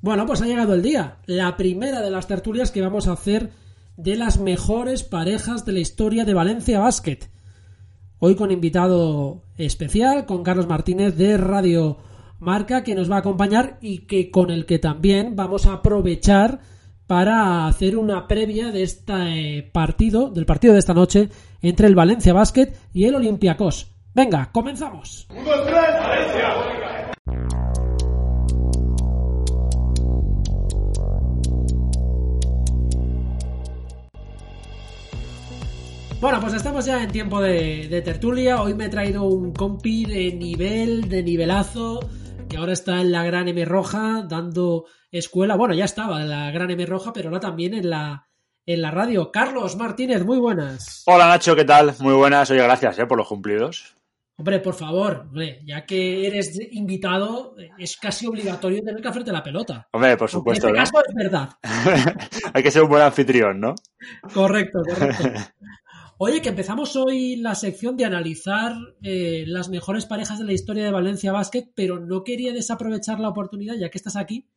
Bueno, pues ha llegado el día. La primera de las tertulias que vamos a hacer de las mejores parejas de la historia de Valencia Basket. Hoy con invitado especial, con Carlos Martínez de Radio Marca, que nos va a acompañar y que con el que también vamos a aprovechar para hacer una previa de este partido, del partido de esta noche entre el Valencia Basket y el Olympiacos. Venga, comenzamos. Bueno, pues estamos ya en tiempo de, tertulia. Hoy me he traído un compi de nivel, de nivelazo, que ahora está en la Gran M Roja dando escuela. Bueno, ya estaba en la Gran M Roja, pero ahora también en la, en la radio. Carlos Martínez, muy buenas. Hola Nacho, ¿qué tal? Muy buenas. Oye, gracias eh, por los cumplidos. Hombre, por favor, ya que eres invitado, es casi obligatorio tener que hacerte la pelota. Hombre, por supuesto. en este caso es verdad. Hay que ser un buen anfitrión, ¿no? Correcto, correcto. Oye, que empezamos hoy la sección de analizar eh, las mejores parejas de la historia de Valencia Basket, pero no quería desaprovechar la oportunidad, ya que estás aquí,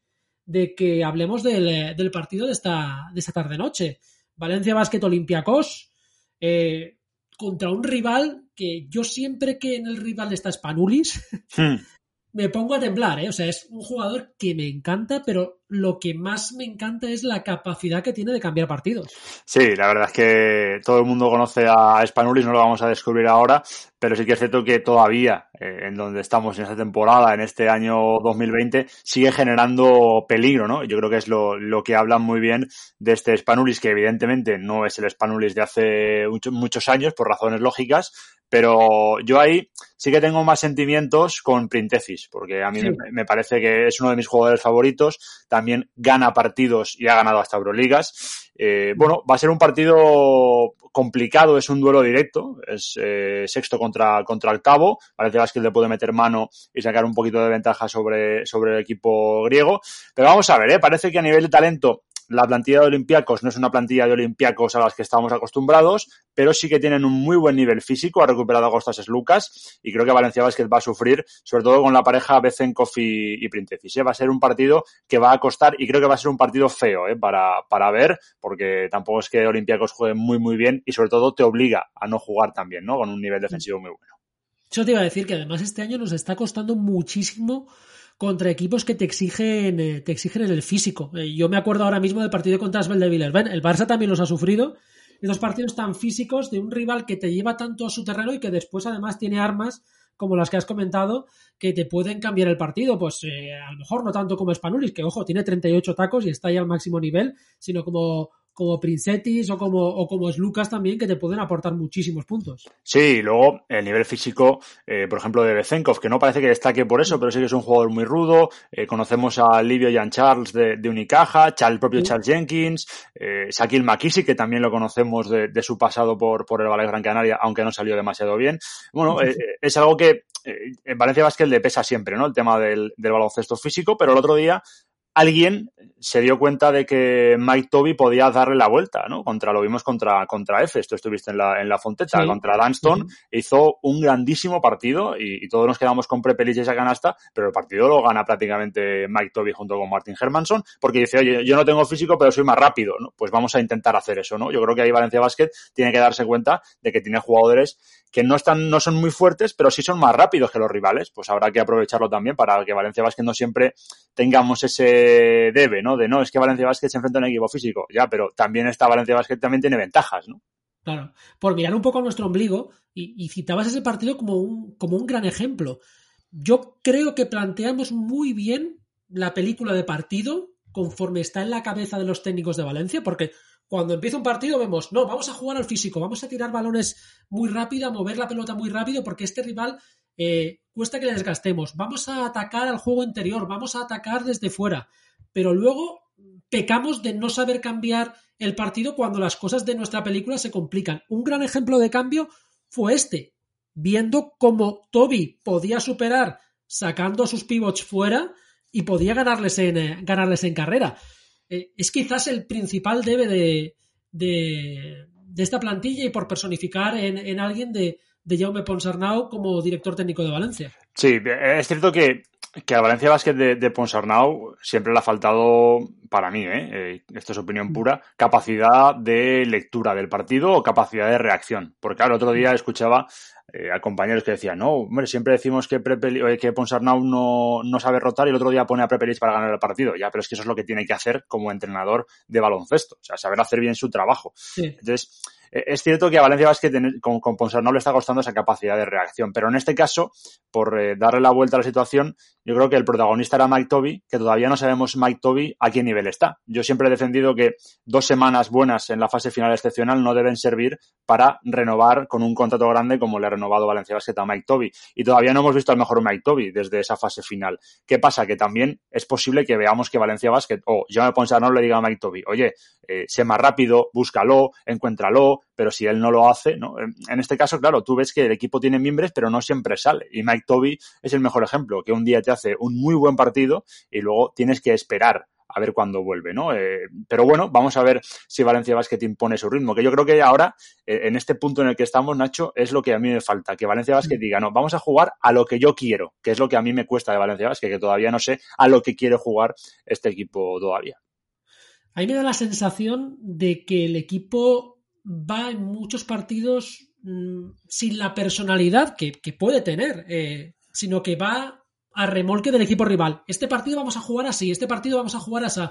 de que hablemos del, eh, partido de esta, de esta tarde-noche. Valencia Basket Olympiacos eh, contra un rival que yo siempre que en el rival está Spanulis, hmm. me pongo a temblar, ¿eh? O sea, es un jugador que me encanta, pero lo que más me encanta es la capacidad que tiene de cambiar partidos. Sí, la verdad es que todo el mundo conoce a Spanulis, no lo vamos a descubrir ahora, pero sí que es cierto que todavía, eh, en donde estamos en esta temporada, en este año 2020, sigue generando peligro, ¿no? Yo creo que es lo, lo que hablan muy bien de este Spanulis, que evidentemente no es el Spanulis de hace muchos años, por razones lógicas, pero yo ahí sí que tengo más sentimientos con Printesis, porque a mí me, parece que es uno de mis jugadores favoritos también gana partidos y ha ganado hasta Euroligas. Eh, bueno, va a ser un partido complicado, es un duelo directo, es eh, sexto contra, contra octavo. Parece que le puede meter mano y sacar un poquito de ventaja sobre, sobre el equipo griego. Pero vamos a ver, ¿eh? parece que a nivel de talento la plantilla de Olympiacos no es una plantilla de Olympiacos a las que estamos acostumbrados, pero sí que tienen un muy buen nivel físico. Ha recuperado a Costas Lucas y creo que Valencia Basket va a sufrir, sobre todo con la pareja Bezenkov y, y Printesis. ¿eh? Va a ser un partido que va a costar y creo que va a ser un partido feo ¿eh? para, para ver, porque tampoco es que Olympiacos juegue muy, muy bien y sobre todo te obliga a no jugar tan bien, ¿no? Con un nivel defensivo muy bueno. Eso te iba a decir que además este año nos está costando muchísimo contra equipos que te exigen, eh, te exigen en el físico. Eh, yo me acuerdo ahora mismo del partido contra Asbel de Villarreal. El Barça también los ha sufrido. Estos partidos tan físicos de un rival que te lleva tanto a su terreno y que después además tiene armas como las que has comentado, que te pueden cambiar el partido. Pues eh, a lo mejor no tanto como Spanulis, que ojo, tiene 38 tacos y está ahí al máximo nivel, sino como como Princetis o como, o como es Lucas también, que te pueden aportar muchísimos puntos. Sí, y luego el nivel físico, eh, por ejemplo, de Bezenkov, que no parece que destaque por eso, pero sí que es un jugador muy rudo. Eh, conocemos a Livio Jan Charles de, Unicaja, el propio Charles Jenkins, eh, Shaquille McKissick, que también lo conocemos de, su pasado por, por el Valle Gran Canaria, aunque no salió demasiado bien. Bueno, eh, es algo que en Valencia Basket le pesa siempre, ¿no? El tema del, del baloncesto físico, pero el otro día alguien se dio cuenta de que Mike Toby podía darle la vuelta, ¿no? Contra, lo vimos contra, contra F, esto estuviste en la, en la Fonteta, contra Dunston, hizo un grandísimo partido y, todos nos quedamos con Prepelich y esa canasta, pero el partido lo gana prácticamente Mike Toby junto con Martin Hermanson, porque dice, oye, yo no tengo físico, pero soy más rápido, ¿no? Pues vamos a intentar hacer eso, ¿no? Yo creo que ahí Valencia Basket tiene que darse cuenta de que tiene jugadores que no están, no son muy fuertes, pero sí son más rápidos que los rivales, pues habrá que aprovecharlo también para que Valencia Basket no siempre tengamos ese debe, ¿no? De no, es que Valencia Basket se enfrenta a un equipo físico, ya, pero también esta Valencia Basket también tiene ventajas, ¿no? Claro, por mirar un poco a nuestro ombligo, y, citabas ese partido como un, como un gran ejemplo. Yo creo que planteamos muy bien la película de partido conforme está en la cabeza de los técnicos de Valencia, porque cuando empieza un partido vemos, no, vamos a jugar al físico, vamos a tirar balones muy rápido, a mover la pelota muy rápido, porque este rival eh, cuesta que le desgastemos. Vamos a atacar al juego interior, vamos a atacar desde fuera. Pero luego pecamos de no saber cambiar el partido cuando las cosas de nuestra película se complican. Un gran ejemplo de cambio fue este, viendo cómo Toby podía superar sacando a sus pivots fuera y podía ganarles en, eh, ganarles en carrera. Eh, es quizás el principal debe de, de, esta plantilla y por personificar en, alguien de, de Jaume Ponsarnau como director técnico de Valencia. Sí, es cierto que, que a Valencia Basket de, de, Ponsarnau siempre le ha faltado, para mí, ¿eh? ¿eh? esto es opinión pura, capacidad de lectura del partido o capacidad de reacción. Porque claro, el otro día escuchaba eh, a compañeros que decían, no, hombre, siempre decimos que, eh, que Ponsarnau no, no sabe rotar y el otro día pone a Prepelic para ganar el partido. Ya, pero es que eso es lo que tiene que hacer como entrenador de baloncesto. O sea, saber hacer bien su trabajo. Entonces, es cierto que a Valencia Basket con, con no le está costando esa capacidad de reacción, pero en este caso, por eh, darle la vuelta a la situación, yo creo que el protagonista era Mike Toby, que todavía no sabemos Mike Toby a qué nivel está. Yo siempre he defendido que dos semanas buenas en la fase final excepcional no deben servir para renovar con un contrato grande como le ha renovado Valencia Basket a Mike Toby. Y todavía no hemos visto al mejor Mike Toby desde esa fase final. ¿Qué pasa? Que también es posible que veamos que Valencia Basket o yo me no le diga a Mike Toby, oye, eh, sé más rápido, búscalo, encuéntralo, pero si él no lo hace, ¿no? En este caso, claro, tú ves que el equipo tiene miembros, pero no siempre sale. Y Mike Toby es el mejor ejemplo, que un día te hace un muy buen partido y luego tienes que esperar a ver cuándo vuelve, ¿no? Eh, pero bueno, vamos a ver si Valencia Basket impone su ritmo, que yo creo que ahora, eh, en este punto en el que estamos, Nacho, es lo que a mí me falta, que Valencia Basket mm. diga, no, vamos a jugar a lo que yo quiero, que es lo que a mí me cuesta de Valencia Basket, que todavía no sé a lo que quiere jugar este equipo todavía. A mí me da la sensación de que el equipo va en muchos partidos mm, sin la personalidad que, puede tener, eh, sino que va a remolque del equipo rival. Este partido vamos a jugar así, este partido vamos a jugar así.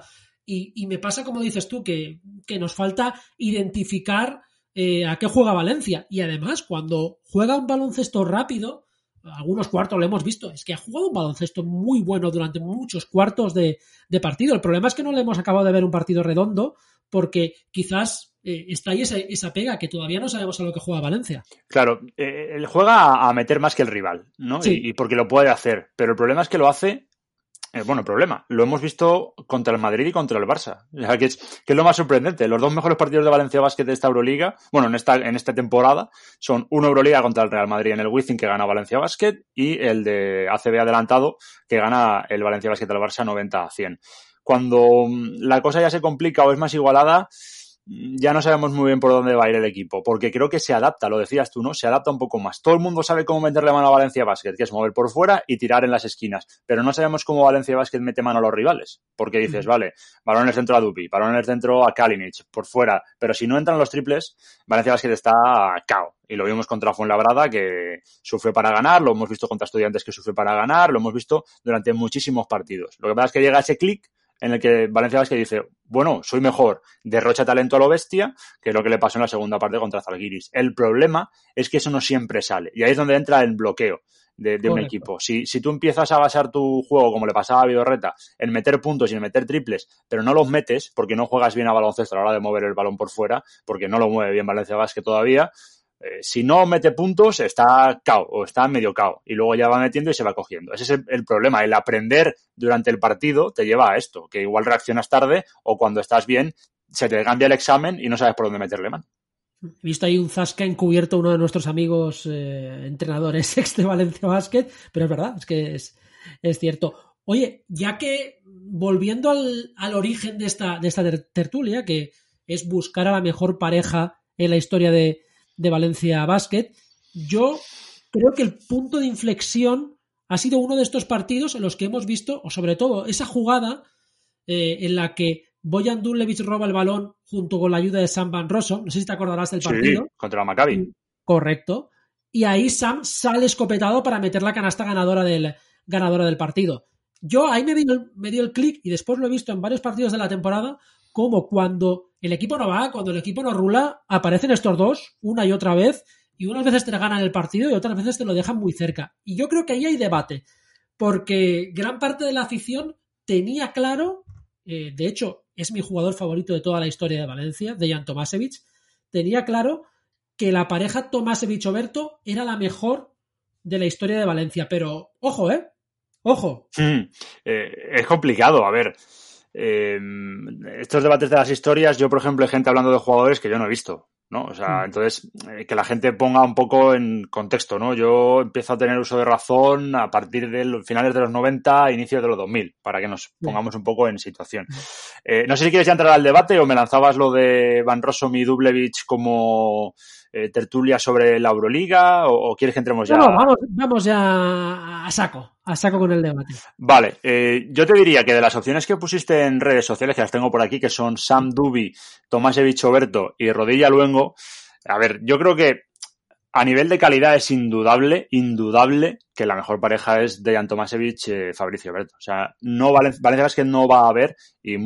Y, me pasa, como dices tú, que, nos falta identificar eh, a qué juega Valencia. Y además, cuando juega un baloncesto rápido, algunos cuartos lo hemos visto, es que ha jugado un baloncesto muy bueno durante muchos cuartos de, de partido. El problema es que no le hemos acabado de ver un partido redondo porque quizás eh, está ahí esa, pega que todavía no sabemos a lo que juega Valencia. Claro, eh, él juega a, meter más que el rival, ¿no? Y, porque lo puede hacer, pero el problema es que lo hace eh, bueno, problema. Lo hemos visto contra el Madrid y contra el Barça. que, es, que es lo más sorprendente. Los dos mejores partidos de Valencia Basket de esta Euroliga, bueno, en esta, en esta temporada, son una Euroliga contra el Real Madrid en el Wizzing que gana Valencia Basket y el de ACB adelantado que gana el Valencia Basket al Barça 90 a 100 cuando mm, la cosa ya se complica o es más igualada, ya no sabemos muy bien por dónde va a ir el equipo, porque creo que se adapta, lo decías tú, ¿no? Se adapta un poco más. Todo el mundo sabe cómo meterle mano a Valencia Basket, que es mover por fuera y tirar en las esquinas, pero no sabemos cómo Valencia Basket mete mano a los rivales, porque dices, vale, en el centro a Dupi, en el centro a Kalinic, por fuera, pero si no entran los triples, Valencia Basket está cao. Y lo vimos contra Fuenlabrada, que sufre para ganar, lo hemos visto contra Estudiantes que sufre para ganar, lo hemos visto durante muchísimos partidos. Lo que pasa es que llega ese clic en el que Valencia Vázquez dice, bueno, soy mejor, derrocha talento a lo bestia, que es lo que le pasó en la segunda parte contra Zalgiris. El problema es que eso no siempre sale, y ahí es donde entra el bloqueo de, un equipo. Si, si tú empiezas a basar tu juego, como le pasaba a Vidorreta, en meter puntos y en meter triples, pero no los metes porque no juegas bien a baloncesto a la hora de mover el balón por fuera, porque no lo mueve bien Valencia Vázquez todavía, eh, si no mete puntos, está cao o está medio cao. Y luego ya va metiendo y se va cogiendo. Ese es el, problema. El aprender durante el partido te lleva a esto, que igual reaccionas tarde o cuando estás bien se te cambia el examen y no sabes por dónde meterle mano. He visto ahí un Zasca encubierto uno de nuestros amigos eh, entrenadores ex de Valencia Basket, pero es verdad, es que es, cierto. Oye, ya que volviendo al, al origen de esta, de esta tertulia, que es buscar a la mejor pareja en la historia de, de Valencia Basket. Yo creo que el punto de inflexión ha sido uno de estos partidos en los que hemos visto, o sobre todo esa jugada eh, en la que Boyan Dulevich roba el balón junto con la ayuda de Sam Van Rossum. No sé si te acordarás del partido. Sí, contra la Maccabi. Correcto. Y ahí Sam sale escopetado para meter la canasta ganadora del, ganadora del partido. Yo ahí me dio, me dio el clic y después lo he visto en varios partidos de la temporada como cuando el equipo no va, cuando el equipo no rula, aparecen estos dos una y otra vez y unas veces te ganan el partido y otras veces te lo dejan muy cerca. Y yo creo que ahí hay debate, porque gran parte de la afición tenía claro, eh, de hecho es mi jugador favorito de toda la historia de Valencia, Dejan Tomasevich, tenía claro que la pareja Tomasevich-Oberto era la mejor de la historia de Valencia, pero ojo, ¿eh? Ojo. Mm, eh, es complicado, a ver. Eh, estos debates de las historias, yo por ejemplo hay gente hablando de jugadores que yo no he visto, ¿no? O sea, mm. entonces eh, que la gente ponga un poco en contexto, ¿no? Yo empiezo a tener uso de razón a partir de los finales de los 90, inicios de los 2000, para que nos pongamos un poco en situación. Eh, no sé si quieres ya entrar al debate o me lanzabas lo de Van Rossum y Dublevich como eh, tertulia sobre la Euroliga o, quieres que entremos ya? No, vamos, vamos ya a saco, a saco con el debate. Vale, eh, yo te diría que de las opciones que pusiste en redes sociales, que las tengo por aquí, que son Sam Duby, Tomásevich Oberto y Rodilla Luengo, a ver, yo creo que a nivel de calidad es indudable, indudable que la mejor pareja es Dejan Tomasevich eh, Fabricio Oberto. O sea, no Valencia es que no va a haber, y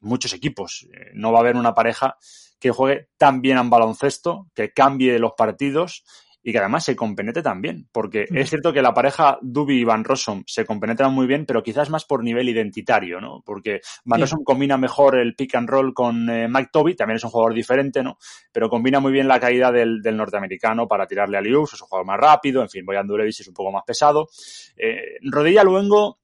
muchos equipos, no va a haber una pareja que juegue tan bien en baloncesto, que cambie los partidos y que además se compenetre también. Porque es cierto que la pareja Duby y Van Rossum se compenetran muy bien, pero quizás más por nivel identitario, ¿no? Porque Van Rossum combina mejor el pick and roll con eh, Mike Toby, también es un jugador diferente, ¿no? Pero combina muy bien la caída del, norteamericano para tirarle a Lius, es un jugador más rápido, en fin, Boyan Dulevis es un poco más pesado. Eh, Rodilla Luengo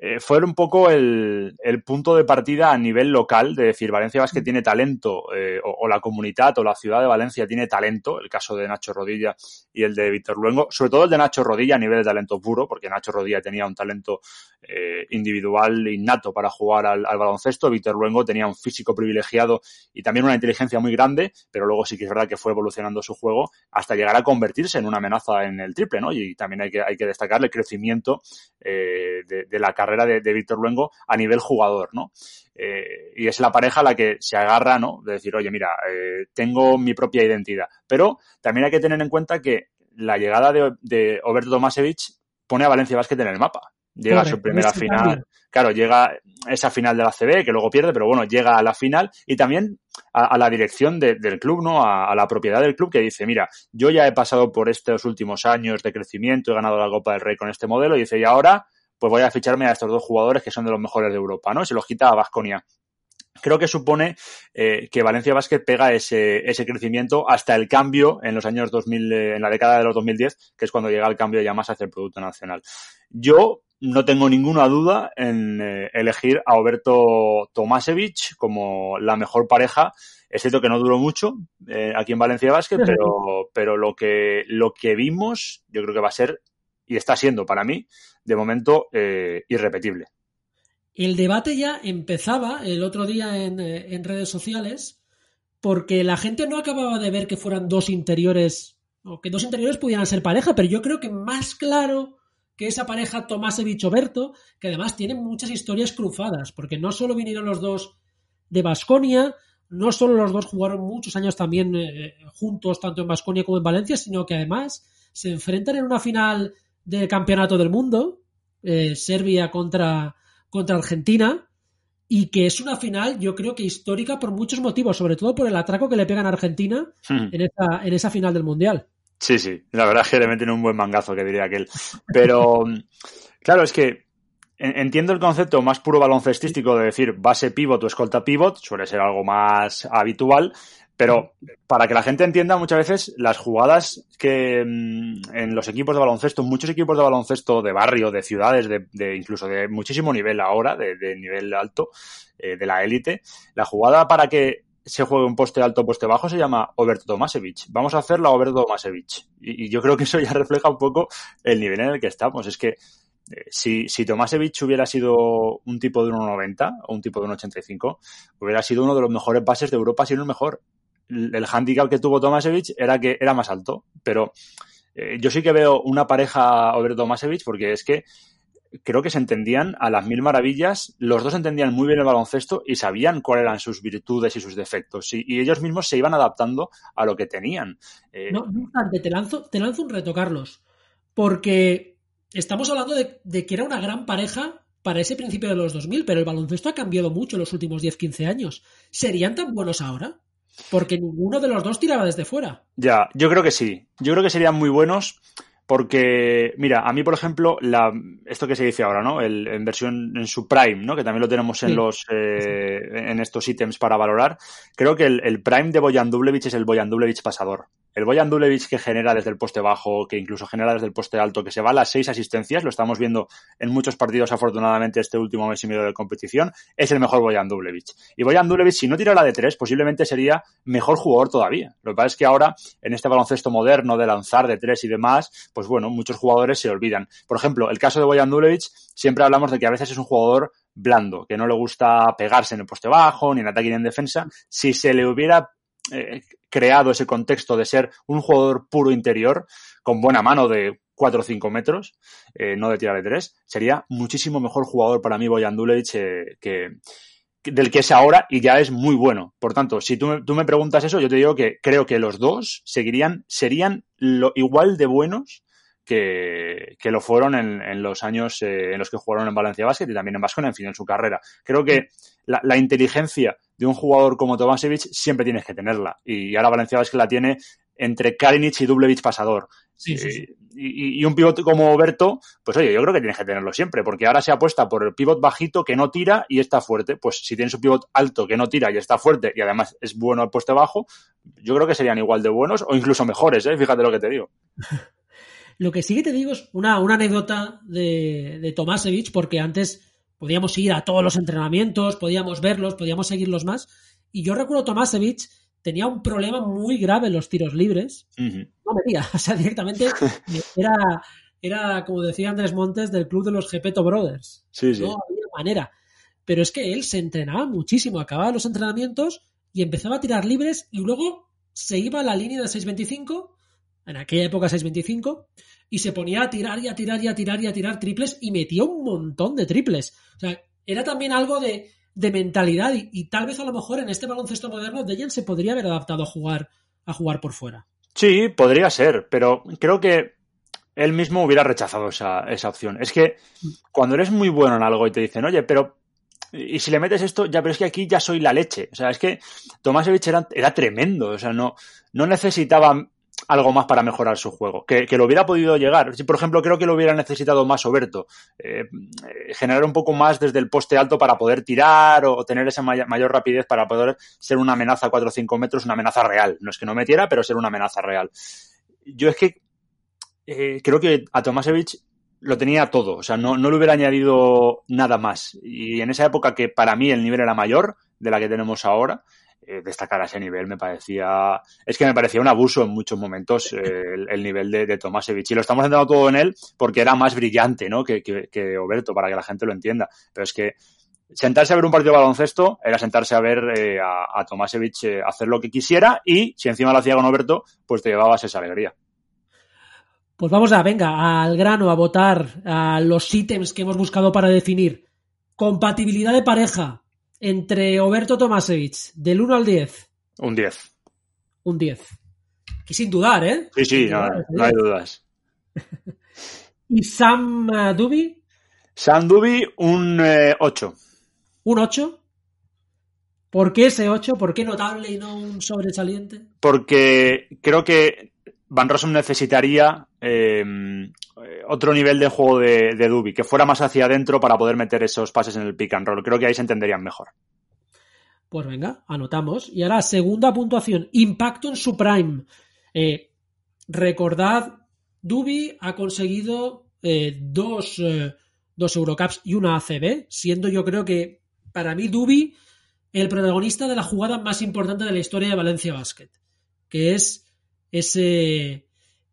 eh, fue un poco el, el, punto de partida a nivel local de decir Valencia Basket mm. tiene talento eh, o, la comunidad o la ciudad de Valencia tiene talento, el caso de Nacho Rodilla y el de Víctor Luengo, sobre todo el de Nacho Rodilla a nivel de talento puro, porque Nacho Rodilla tenía un talento eh, individual innato para jugar al, al, baloncesto, Víctor Luengo tenía un físico privilegiado y también una inteligencia muy grande, pero luego sí que es verdad que fue evolucionando su juego hasta llegar a convertirse en una amenaza en el triple, ¿no? Y también hay que, hay que destacar el crecimiento de, de la carrera carrera de, Víctor Luengo a nivel jugador, ¿no? Eh, y es la pareja la que se agarra, ¿no? De decir, oye, mira, eh, tengo mi propia identidad. Pero también hay que tener en cuenta que la llegada de, de Oberto Tomasevich pone a Valencia Basket en el mapa. Llega a su primera final. Claro, llega esa final de la CB, que luego pierde, pero bueno, llega a la final y también a, la dirección del club, ¿no? A, la propiedad del club que dice, mira, yo ya he pasado por estos últimos años de crecimiento, he ganado la Copa del Rey con este modelo y dice, y ahora pues voy a ficharme a estos dos jugadores que son de los mejores de Europa, ¿no? Se los quita a Vasconia. Creo que supone eh, que Valencia Basket pega ese, ese crecimiento hasta el cambio en los años 2000, eh, en la década de los 2010, que es cuando llega el cambio ya más hacia el Producto Nacional. Yo no tengo ninguna duda en eh, elegir a Alberto Tomasevich como la mejor pareja. Es cierto que no duró mucho aquí en Valencia Basket, pero, pero lo, que, lo que vimos yo creo que va a ser y está siendo para mí, de momento, eh, irrepetible. El debate ya empezaba el otro día eh, en, redes sociales porque la gente no acababa de ver que fueran dos interiores o que dos interiores pudieran ser pareja, pero yo creo que más claro que esa pareja Tomásevich-Oberto, que además tienen muchas historias cruzadas, porque no solo vinieron los dos de Basconia, no solo los dos jugaron muchos años también eh, juntos, tanto en Basconia como en Valencia, sino que además se enfrentan en una final del campeonato del mundo, eh, Serbia contra, contra Argentina, y que es una final, yo creo que histórica por muchos motivos, sobre todo por el atraco que le pegan a Argentina hmm. en, esa, en esa final del Mundial. Sí, sí, la verdad es que le meten un buen mangazo, que diría aquel. Pero, claro, es que entiendo el concepto más puro baloncestístico de decir base pivot o escolta pivot, suele ser algo más habitual, pero para que la gente entienda, muchas veces las jugadas que mm, en los equipos de baloncesto, muchos equipos de baloncesto de barrio, de ciudades, de, incluso de muchísimo nivel ahora, de, nivel alto, eh, de la élite, la jugada para que se juegue un poste alto, poste bajo, se llama Oberto Tomasevich. Vamos a hacer la Oberto Tomasevich. Y, yo creo que eso ya refleja un poco el nivel en el que estamos. Es que eh, si, si Tomasevich hubiera sido un tipo de 1,90 o un tipo de 1,85, hubiera sido uno de los mejores bases de Europa, si no el mejor el handicap que tuvo Tomasevich era que era más alto. Pero eh, yo sí que veo una pareja Over Tomasevich porque es que creo que se entendían a las mil maravillas. Los dos entendían muy bien el baloncesto y sabían cuáles eran sus virtudes y sus defectos. Y, ellos mismos se iban adaptando a lo que tenían. Eh, no, no te lanzo, te lanzo un reto, Carlos. Porque estamos hablando de, de, que era una gran pareja para ese principio de los 2000, pero el baloncesto ha cambiado mucho en los últimos 10-15 años. ¿Serían tan buenos ahora? Porque ninguno de los dos tiraba desde fuera. Ya, yo creo que sí. Yo creo que serían muy buenos porque, mira, a mí, por ejemplo, la, esto que se dice ahora, ¿no? El, en versión en su prime, ¿no? Que también lo tenemos en los eh, en estos ítems para valorar. Creo que el, prime de Boyan Dublevich es el Boyan Dublevich pasador. El Boyan Dulevich que genera desde el poste bajo, que incluso genera desde el poste alto, que se va a las seis asistencias, lo estamos viendo en muchos partidos afortunadamente este último mes y medio de competición, es el mejor Boyan Dulevich. Y Boyan Dulevich, si no tirara de tres, posiblemente sería mejor jugador todavía. Lo que pasa es que ahora, en este baloncesto moderno de lanzar de tres y demás, pues bueno, muchos jugadores se olvidan. Por ejemplo, el caso de Boyan Dulevich, siempre hablamos de que a veces es un jugador blando, que no le gusta pegarse en el poste bajo, ni en ataque ni en defensa. Si se le hubiera eh, creado ese contexto de ser un jugador puro interior, con buena mano de 4 o 5 metros, eh, no de tirar de 3, sería muchísimo mejor jugador para mí Boyan Dulevich eh, que, del que es ahora y ya es muy bueno. Por tanto, si tú, tú, me preguntas eso, yo te digo que creo que los dos seguirían, serían lo, igual de buenos que, que lo fueron en, en los años eh, en los que jugaron en Valencia Basket y también en Vasco en fin, en su carrera. Creo que la, la inteligencia de un jugador como Tomasevich siempre tienes que tenerla. Y ahora Valencia Basket la tiene entre Karinic y Dublevich pasador. Sí, sí, sí. Y, y, un pivot como Berto, pues oye, yo creo que tienes que tenerlo siempre, porque ahora se apuesta por el pivot bajito que no tira y está fuerte. Pues si tienes un pivot alto que no tira y está fuerte y además es bueno al puesto bajo, yo creo que serían igual de buenos o incluso mejores, ¿eh? fíjate lo que te digo. Lo que sí que te digo es una, una anécdota de, de Tomasevich, porque antes podíamos ir a todos los entrenamientos, podíamos verlos, podíamos seguirlos más. Y yo recuerdo Tomasevich tenía un problema muy grave en los tiros libres. Uh -huh. No metía, o sea, directamente era, era, como decía Andrés Montes, del club de los Gepeto Brothers. Sí, sí. No había manera. Pero es que él se entrenaba muchísimo, acababa los entrenamientos y empezaba a tirar libres y luego se iba a la línea de 6.25 en aquella época 6.25, y se ponía a tirar y a tirar y a tirar y a tirar triples y metía un montón de triples. O sea, era también algo de, de mentalidad y, tal vez a lo mejor en este baloncesto moderno Dejan se podría haber adaptado a jugar, a jugar por fuera. Sí, podría ser, pero creo que él mismo hubiera rechazado esa, esa opción. Es que cuando eres muy bueno en algo y te dicen, oye, pero y si le metes esto, ya, pero es que aquí ya soy la leche. O sea, es que Tomasevich era, era tremendo. O sea, no, no necesitaba algo más para mejorar su juego. Que, que, lo hubiera podido llegar. Por ejemplo, creo que lo hubiera necesitado más Oberto. Eh, generar un poco más desde el poste alto para poder tirar o tener esa may mayor rapidez para poder ser una amenaza a 4 o 5 metros, una amenaza real. No es que no metiera, pero ser una amenaza real. Yo es que eh, creo que a Tomasevich lo tenía todo. O sea, no, no le hubiera añadido nada más. Y en esa época que para mí el nivel era mayor de la que tenemos ahora, eh, destacar a ese nivel me parecía es que me parecía un abuso en muchos momentos eh, el, el, nivel de, de Tomasevich y lo estamos centrando todo en él porque era más brillante ¿no? que, que, que, Oberto para que la gente lo entienda pero es que sentarse a ver un partido de baloncesto era sentarse a ver eh, a, a Tomasevich hacer lo que quisiera y si encima lo hacía con Oberto pues te llevabas esa alegría pues vamos a, venga, al grano, a votar a los ítems que hemos buscado para definir. Compatibilidad de pareja, entre Oberto Tomasevich, del 1 al 10. Un 10. Un 10. Y sin dudar, ¿eh? Sí, sí, no, dudar, no, hay dudas. ¿Y Sam uh, Duby? Sam Duby, un eh, 8. ¿Un 8? ¿Por qué ese 8? ¿Por qué notable y no un sobresaliente? Porque creo que Van Rossum necesitaría eh, otro nivel de juego de, de Duby, que fuera más hacia adentro para poder meter esos pases en el pick and roll. Creo que ahí se entenderían mejor. Pues venga, anotamos. Y ahora, segunda puntuación, impacto en su prime. Eh, recordad, Duby ha conseguido eh, dos, eh, dos Eurocaps y una ACB, siendo yo creo que para mí Duby el protagonista de la jugada más importante de la historia de Valencia Basket, que es ese,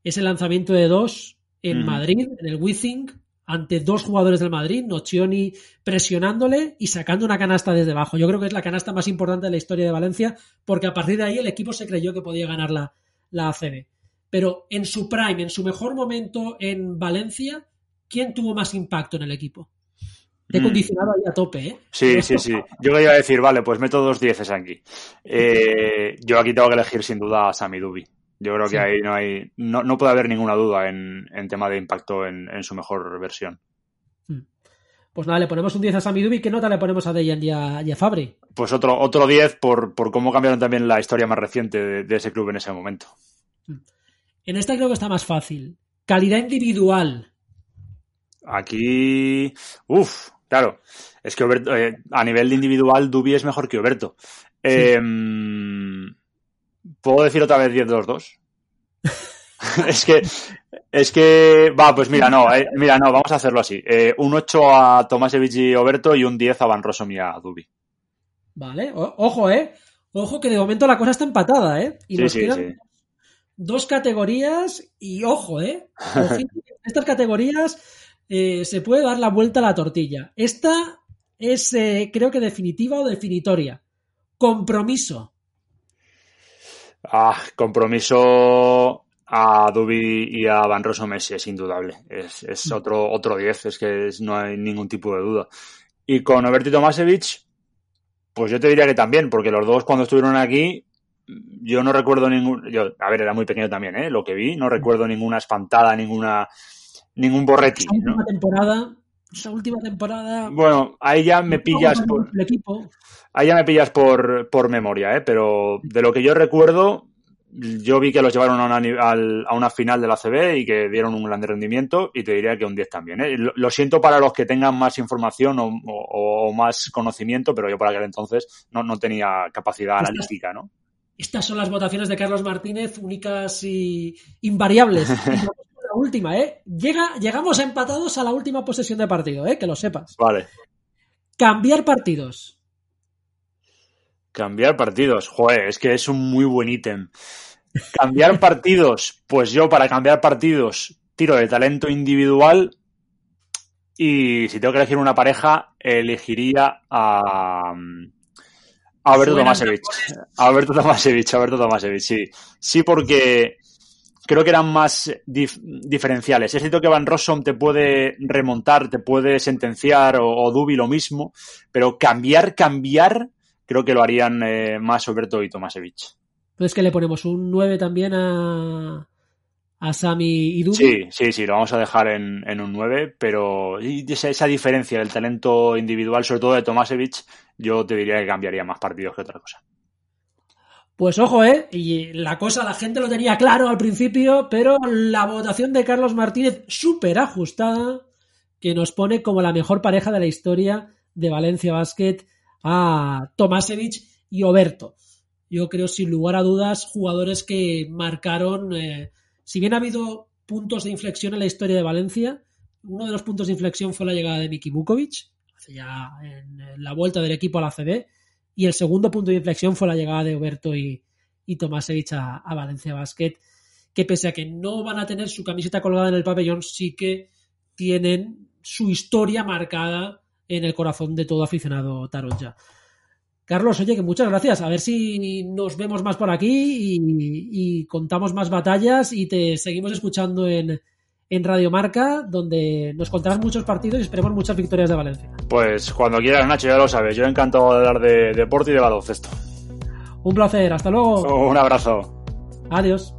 ese lanzamiento de dos en mm. Madrid, en el Withing, ante dos jugadores del Madrid, Nocioni presionándole y sacando una canasta desde abajo. Yo creo que es la canasta más importante de la historia de Valencia, porque a partir de ahí el equipo se creyó que podía ganar la, la ACB. Pero en su prime, en su mejor momento en Valencia, ¿quién tuvo más impacto en el equipo? Te he condicionado ahí a tope, ¿eh? Sí, sí, sí. Yo iba a decir, vale, pues meto dos dieces aquí. Eh, yo aquí tengo que elegir sin duda a Sami Dubi. Yo creo que sí. ahí no hay, no, no, puede haber ninguna duda en, en tema de impacto en, en, su mejor versión. Pues nada, le ponemos un 10 a Sami Dubi, ¿qué nota le ponemos a Dejan y a, y a Fabri? Pues otro, otro 10 por, por cómo cambiaron también la historia más reciente de, de, ese club en ese momento. En esta creo que está más fácil. Calidad individual. Aquí, uff, claro. Es que Oberto, eh, a nivel individual, Dubi es mejor que Oberto. Sí. ¿Puedo decir otra vez 10-2-2? es que, es que, va, pues mira, no, eh, mira, no, vamos a hacerlo así. Eh, un 8 a Tomasevich y Oberto y un 10 a Van Rossum y a Dubi. Vale, ojo, eh. Ojo que de momento la cosa está empatada, ¿eh? Y nos quedan dos categorías y ojo, ¿eh? estas categorías eh, se puede dar la vuelta a la tortilla. Esta es, eh, creo que definitiva o definitoria. Compromiso. Ah, compromiso a Dubi y a Van Rosso Messi es indudable. Es, es mm. otro, otro 10, es que no hay ningún tipo de duda. Y con Oberti Tomasevich, pues yo te diría que también, porque los dos cuando estuvieron aquí, yo no recuerdo ningún, yo, a ver, era muy pequeño también, ¿eh? Lo que vi, no recuerdo ninguna espantada, ninguna, ningún última temporada, esa última temporada. Bueno, ahí ya me pillas por, ahí ya me pillas por, por memoria, ¿eh? Pero de lo que yo recuerdo, yo vi que los llevaron a una, a una, final de la CB y que dieron un gran rendimiento y te diría que un 10 también. ¿eh? Lo, siento para los que tengan más información o, más conocimiento, pero yo para aquel entonces no, no tenía capacidad analítica, ¿no? Estas son las votaciones de Carlos Martínez, únicas y invariables. última, ¿eh? Llega, llegamos empatados a la última posesión de partido, ¿eh? Que lo sepas. Vale. Cambiar partidos. Cambiar partidos. Joder, es que es un muy buen ítem. Cambiar partidos, pues yo para cambiar partidos tiro de talento individual y si tengo que elegir una pareja, elegiría a, a Alberto Tomasevich. Alberto Tomasevich, Alberto Tomasevich, sí. Sí, porque creo que eran más diferenciales. Es cierto que Van Rossum te puede remontar, te puede sentenciar o, o Dubi lo mismo, pero cambiar, cambiar, creo que lo harían eh, más Alberto y Tomasevich. Entonces que le ponemos un 9 también a, a Sami y Dubi. Sí, sí, sí, lo vamos a dejar en, en un 9, pero esa, esa, diferencia del talento individual, sobre todo de Tomasevich, yo te diría que cambiaría más partidos que otra cosa. Pues ojo, ¿eh? Y la cosa, la gente lo tenía claro al principio, pero la votación de Carlos Martínez súper ajustada, que nos pone como la mejor pareja de la historia de Valencia Basket a Tomasevich y Oberto yo creo sin lugar a dudas jugadores que marcaron, eh, si bien ha habido puntos de inflexión en la historia de Valencia, uno de los puntos de inflexión fue la llegada de Miki Bukovic, hace ya en, la vuelta del equipo a la CB, y el segundo punto de inflexión fue la llegada de Oberto y, y Tomasevich a, Valencia Basket, que pese a que no van a tener su camiseta colgada en el pabellón, sí que tienen su historia marcada en el corazón de todo aficionado taronja. Carlos, oye, que muchas gracias. A ver si nos vemos más por aquí y, contamos más batallas y te seguimos escuchando en, en Radio Marca, donde nos contarás muchos partidos y esperemos muchas victorias de Valencia. Pues cuando quieras, Nacho, ya lo sabes. Yo encantado de hablar de deporte y de baloncesto. Un placer, hasta luego. Un abrazo. Adiós.